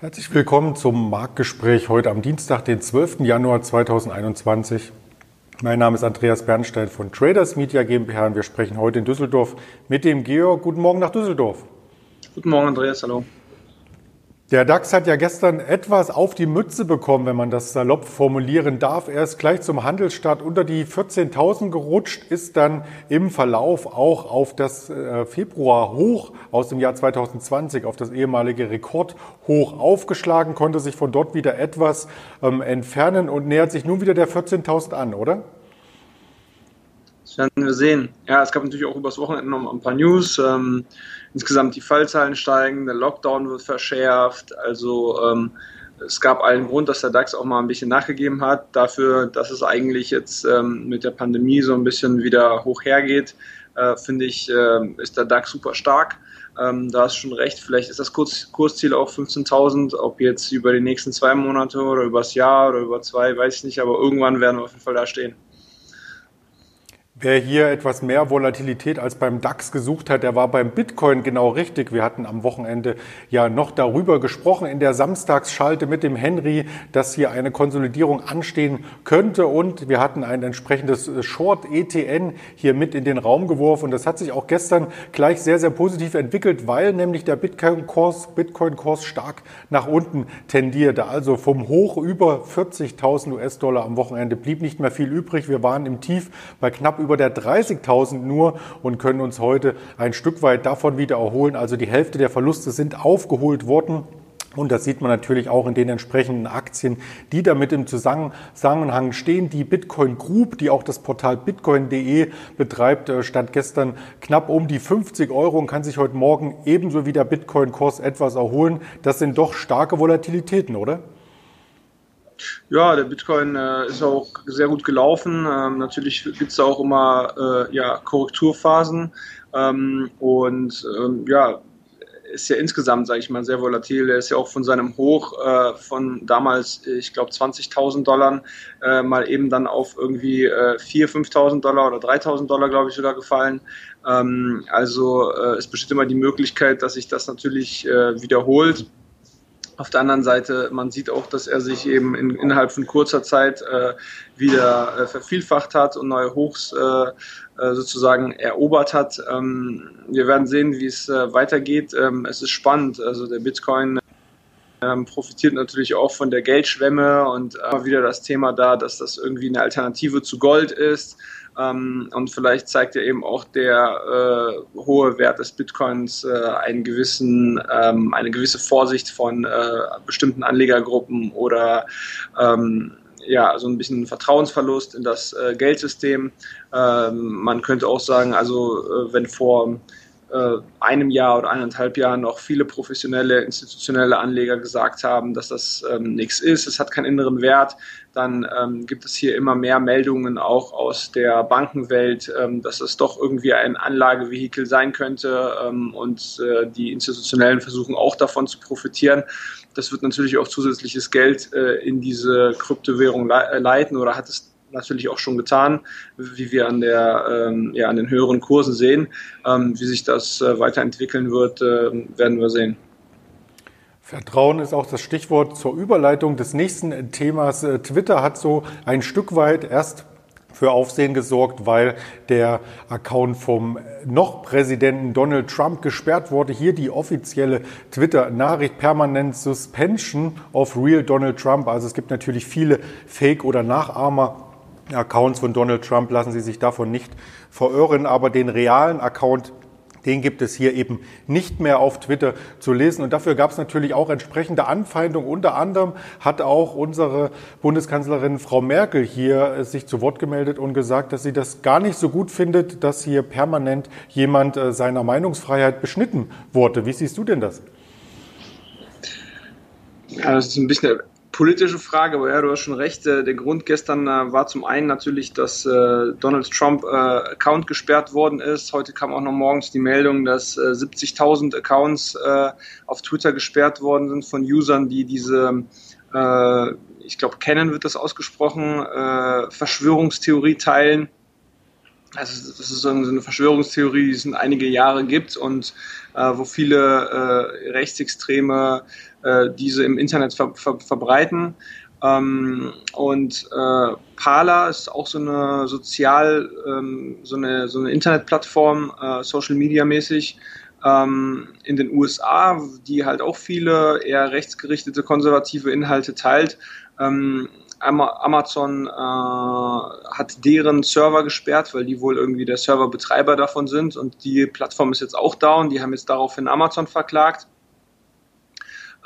Herzlich willkommen zum Marktgespräch heute am Dienstag, den 12. Januar 2021. Mein Name ist Andreas Bernstein von Traders Media GmbH und wir sprechen heute in Düsseldorf mit dem Georg. Guten Morgen nach Düsseldorf. Guten Morgen, Andreas. Hallo. Der DAX hat ja gestern etwas auf die Mütze bekommen, wenn man das salopp formulieren darf. Er ist gleich zum Handelsstart unter die 14.000 gerutscht, ist dann im Verlauf auch auf das äh, Februar hoch aus dem Jahr 2020, auf das ehemalige Rekordhoch aufgeschlagen, konnte sich von dort wieder etwas ähm, entfernen und nähert sich nun wieder der 14.000 an, oder? Das werden wir sehen. Ja, es gab natürlich auch übers Wochenende noch ein paar News. Ähm, insgesamt die Fallzahlen steigen, der Lockdown wird verschärft. Also ähm, es gab allen Grund, dass der DAX auch mal ein bisschen nachgegeben hat, dafür, dass es eigentlich jetzt ähm, mit der Pandemie so ein bisschen wieder hoch hergeht. Äh, Finde ich, äh, ist der DAX super stark. Ähm, da hast du schon recht, vielleicht ist das Kurs, Kursziel auch 15.000, ob jetzt über die nächsten zwei Monate oder über das Jahr oder über zwei, weiß ich nicht, aber irgendwann werden wir auf jeden Fall da stehen. Wer hier etwas mehr Volatilität als beim DAX gesucht hat, der war beim Bitcoin genau richtig. Wir hatten am Wochenende ja noch darüber gesprochen in der Samstagsschalte mit dem Henry, dass hier eine Konsolidierung anstehen könnte und wir hatten ein entsprechendes Short ETN hier mit in den Raum geworfen und das hat sich auch gestern gleich sehr, sehr positiv entwickelt, weil nämlich der Bitcoin-Kurs Bitcoin -Kurs stark nach unten tendierte. Also vom Hoch über 40.000 US-Dollar am Wochenende blieb nicht mehr viel übrig. Wir waren im Tief bei knapp über über der 30.000 nur und können uns heute ein Stück weit davon wieder erholen. Also die Hälfte der Verluste sind aufgeholt worden. Und das sieht man natürlich auch in den entsprechenden Aktien, die damit im Zusammenhang stehen. Die Bitcoin Group, die auch das Portal bitcoin.de betreibt, äh, stand gestern knapp um die 50 Euro und kann sich heute Morgen ebenso wie der Bitcoin-Kurs etwas erholen. Das sind doch starke Volatilitäten, oder? Ja, der Bitcoin äh, ist auch sehr gut gelaufen. Ähm, natürlich gibt es auch immer äh, ja, Korrekturphasen. Ähm, und ähm, ja, ist ja insgesamt, sage ich mal, sehr volatil. Er ist ja auch von seinem Hoch äh, von damals, ich glaube, 20.000 Dollar äh, mal eben dann auf irgendwie äh, 4.000, 5.000 Dollar oder 3.000 Dollar, glaube ich, sogar gefallen. Ähm, also äh, es besteht immer die Möglichkeit, dass sich das natürlich äh, wiederholt. Auf der anderen Seite, man sieht auch, dass er sich eben in, innerhalb von kurzer Zeit äh, wieder äh, vervielfacht hat und neue Hochs äh, äh sozusagen erobert hat. Ähm, wir werden sehen, wie es äh, weitergeht. Ähm, es ist spannend. Also der Bitcoin ähm, profitiert natürlich auch von der Geldschwemme und immer wieder das Thema da, dass das irgendwie eine Alternative zu Gold ist. Ähm, und vielleicht zeigt ja eben auch der äh, hohe Wert des Bitcoins äh, einen gewissen, ähm, eine gewisse Vorsicht von äh, bestimmten Anlegergruppen oder ähm, ja, so ein bisschen Vertrauensverlust in das äh, Geldsystem. Ähm, man könnte auch sagen, also äh, wenn vor äh, einem Jahr oder eineinhalb Jahren noch viele professionelle, institutionelle Anleger gesagt haben, dass das ähm, nichts ist, es hat keinen inneren Wert, dann ähm, gibt es hier immer mehr Meldungen auch aus der Bankenwelt, ähm, dass es doch irgendwie ein Anlagevehikel sein könnte ähm, und äh, die Institutionellen versuchen auch davon zu profitieren. Das wird natürlich auch zusätzliches Geld äh, in diese Kryptowährung le leiten oder hat es natürlich auch schon getan, wie wir an, der, ähm, ja, an den höheren Kursen sehen. Ähm, wie sich das äh, weiterentwickeln wird, äh, werden wir sehen. Vertrauen ist auch das Stichwort zur Überleitung des nächsten Themas. Äh, Twitter hat so ein Stück weit erst für Aufsehen gesorgt, weil der Account vom noch Präsidenten Donald Trump gesperrt wurde. Hier die offizielle Twitter-Nachricht permanent Suspension of Real Donald Trump. Also es gibt natürlich viele Fake- oder Nachahmer Accounts von Donald Trump lassen Sie sich davon nicht verirren, aber den realen Account den gibt es hier eben nicht mehr auf Twitter zu lesen. Und dafür gab es natürlich auch entsprechende Anfeindungen. Unter anderem hat auch unsere Bundeskanzlerin Frau Merkel hier sich zu Wort gemeldet und gesagt, dass sie das gar nicht so gut findet, dass hier permanent jemand äh, seiner Meinungsfreiheit beschnitten wurde. Wie siehst du denn das? Ja, das ist ein bisschen politische Frage, aber ja, du hast schon recht. Äh, der Grund gestern äh, war zum einen natürlich, dass äh, Donald Trump Account gesperrt worden ist. Heute kam auch noch morgens die Meldung, dass 70.000 Accounts auf Twitter gesperrt worden sind von Usern, die diese ich glaube, Canon wird das ausgesprochen, Verschwörungstheorie teilen. Also das ist so eine Verschwörungstheorie, die es in einige Jahre gibt und äh, wo viele äh, Rechtsextreme äh, diese im Internet ver ver verbreiten. Ähm, und äh, Parler ist auch so eine sozial, ähm, so eine, so eine Internetplattform, äh, Social Media mäßig, ähm, in den USA, die halt auch viele eher rechtsgerichtete konservative Inhalte teilt. Ähm, Amazon äh, hat deren Server gesperrt, weil die wohl irgendwie der Serverbetreiber davon sind und die Plattform ist jetzt auch down. Die haben jetzt daraufhin Amazon verklagt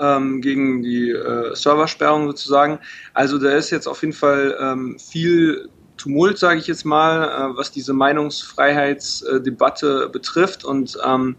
ähm, gegen die äh, Serversperrung sozusagen. Also da ist jetzt auf jeden Fall ähm, viel Tumult, sage ich jetzt mal, äh, was diese Meinungsfreiheitsdebatte betrifft. Und ähm,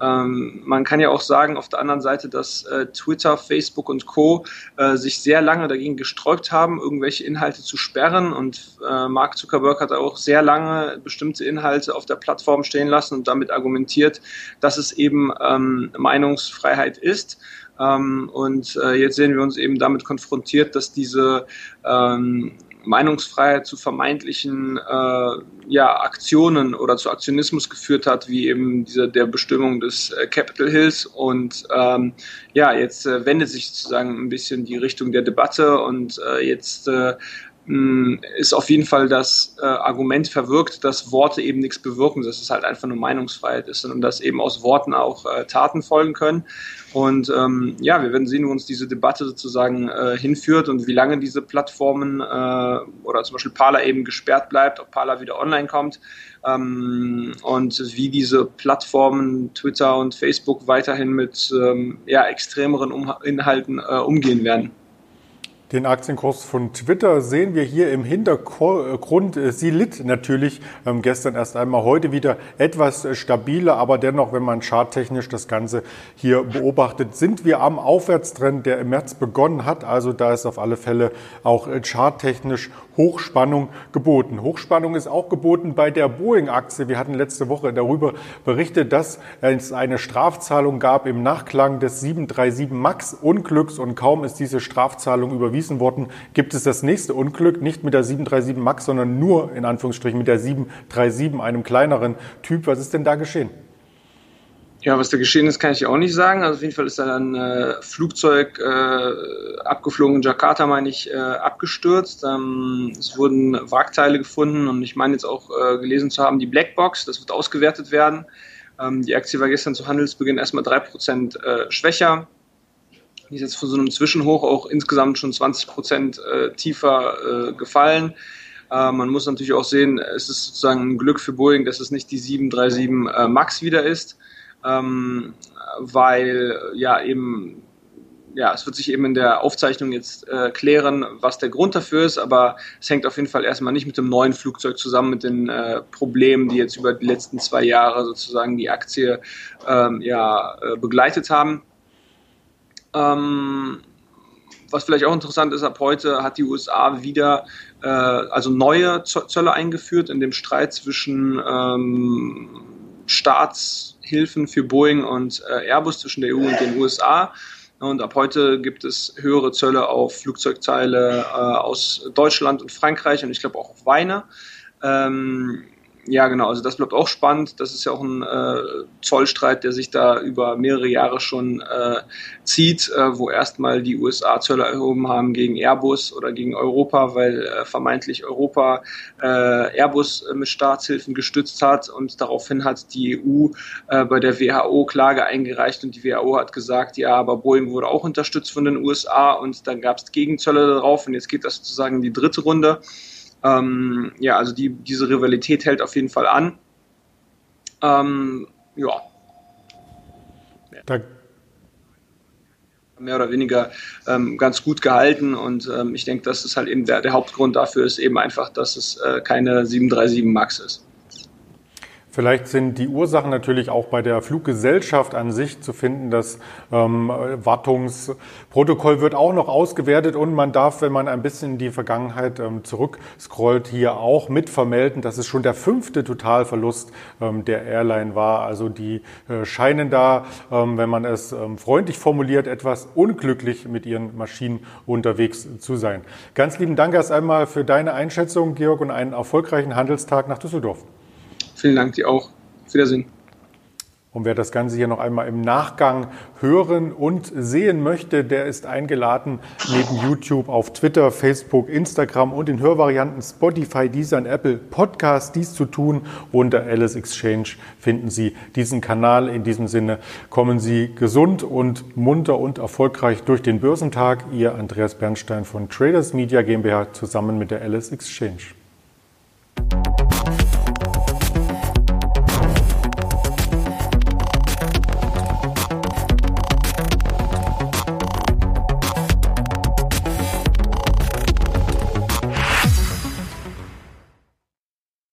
ähm, man kann ja auch sagen, auf der anderen Seite, dass äh, Twitter, Facebook und Co. Äh, sich sehr lange dagegen gesträubt haben, irgendwelche Inhalte zu sperren. Und äh, Mark Zuckerberg hat auch sehr lange bestimmte Inhalte auf der Plattform stehen lassen und damit argumentiert, dass es eben ähm, Meinungsfreiheit ist. Ähm, und äh, jetzt sehen wir uns eben damit konfrontiert, dass diese ähm, Meinungsfreiheit zu vermeintlichen äh, ja, Aktionen oder zu Aktionismus geführt hat, wie eben diese der Bestimmung des äh, Capitol Hills. Und ähm, ja, jetzt äh, wendet sich sozusagen ein bisschen die Richtung der Debatte und äh, jetzt äh, ist auf jeden Fall das äh, Argument verwirkt, dass Worte eben nichts bewirken, dass es halt einfach nur Meinungsfreiheit ist und dass eben aus Worten auch äh, Taten folgen können. Und ähm, ja, wir werden sehen, wo uns diese Debatte sozusagen äh, hinführt und wie lange diese Plattformen äh, oder zum Beispiel Parler eben gesperrt bleibt, ob Parler wieder online kommt ähm, und wie diese Plattformen Twitter und Facebook weiterhin mit ähm, ja, extremeren um Inhalten äh, umgehen werden. Den Aktienkurs von Twitter sehen wir hier im Hintergrund. Sie litt natürlich ähm, gestern erst einmal, heute wieder etwas stabiler, aber dennoch, wenn man charttechnisch das Ganze hier beobachtet, sind wir am Aufwärtstrend, der im März begonnen hat. Also da ist auf alle Fälle auch charttechnisch Hochspannung geboten. Hochspannung ist auch geboten bei der Boeing-Aktie. Wir hatten letzte Woche darüber berichtet, dass es eine Strafzahlung gab im Nachklang des 737 MAX-Unglücks und kaum ist diese Strafzahlung überwiesen worden, gibt es das nächste Unglück, nicht mit der 737 MAX, sondern nur in Anführungsstrichen mit der 737, einem kleineren Typ. Was ist denn da geschehen? Ja, was da geschehen ist, kann ich auch nicht sagen. Also auf jeden Fall ist da ein äh, Flugzeug äh, abgeflogen in Jakarta, meine ich, äh, abgestürzt. Ähm, es wurden Wrackteile gefunden und ich meine jetzt auch äh, gelesen zu haben, die Blackbox, das wird ausgewertet werden. Ähm, die Aktie war gestern zu Handelsbeginn erstmal 3% äh, schwächer. Die ist jetzt von so einem Zwischenhoch auch insgesamt schon 20% äh, tiefer äh, gefallen. Äh, man muss natürlich auch sehen, es ist sozusagen ein Glück für Boeing, dass es nicht die 737 äh, MAX wieder ist ähm, weil ja eben ja, es wird sich eben in der Aufzeichnung jetzt äh, klären, was der Grund dafür ist, aber es hängt auf jeden Fall erstmal nicht mit dem neuen Flugzeug zusammen, mit den äh, Problemen, die jetzt über die letzten zwei Jahre sozusagen die Aktie ähm, ja, äh, begleitet haben. Ähm, was vielleicht auch interessant ist, ab heute hat die USA wieder äh, also neue Zölle eingeführt in dem Streit zwischen ähm, Staatshilfen für Boeing und äh, Airbus zwischen der EU und den USA. Und ab heute gibt es höhere Zölle auf Flugzeugteile äh, aus Deutschland und Frankreich und ich glaube auch auf Weine. Ähm, ja, genau. Also das bleibt auch spannend. Das ist ja auch ein äh, Zollstreit, der sich da über mehrere Jahre schon äh, zieht, äh, wo erstmal die USA Zölle erhoben haben gegen Airbus oder gegen Europa, weil äh, vermeintlich Europa äh, Airbus mit Staatshilfen gestützt hat und daraufhin hat die EU äh, bei der WHO Klage eingereicht und die WHO hat gesagt, ja, aber Boeing wurde auch unterstützt von den USA und dann gab es Gegenzölle darauf und jetzt geht das sozusagen in die dritte Runde. Ähm, ja, also die, diese Rivalität hält auf jeden Fall an. Ähm, ja. Da mehr oder weniger ähm, ganz gut gehalten und ähm, ich denke, das ist halt eben der, der Hauptgrund dafür ist eben einfach, dass es äh, keine 737 MAX ist. Vielleicht sind die Ursachen natürlich auch bei der Fluggesellschaft an sich zu finden. Das ähm, Wartungsprotokoll wird auch noch ausgewertet und man darf, wenn man ein bisschen in die Vergangenheit ähm, zurückscrollt, hier auch mit vermelden, dass es schon der fünfte Totalverlust ähm, der Airline war. Also die äh, scheinen da, ähm, wenn man es ähm, freundlich formuliert, etwas unglücklich mit ihren Maschinen unterwegs zu sein. Ganz lieben Dank erst einmal für deine Einschätzung, Georg, und einen erfolgreichen Handelstag nach Düsseldorf. Vielen Dank dir auch. Auf Wiedersehen. Und wer das Ganze hier noch einmal im Nachgang hören und sehen möchte, der ist eingeladen, neben YouTube auf Twitter, Facebook, Instagram und den Hörvarianten Spotify, Deezer und Apple Podcast dies zu tun. Unter Alice Exchange finden Sie diesen Kanal. In diesem Sinne kommen Sie gesund und munter und erfolgreich durch den Börsentag. Ihr Andreas Bernstein von Traders Media GmbH zusammen mit der Alice Exchange.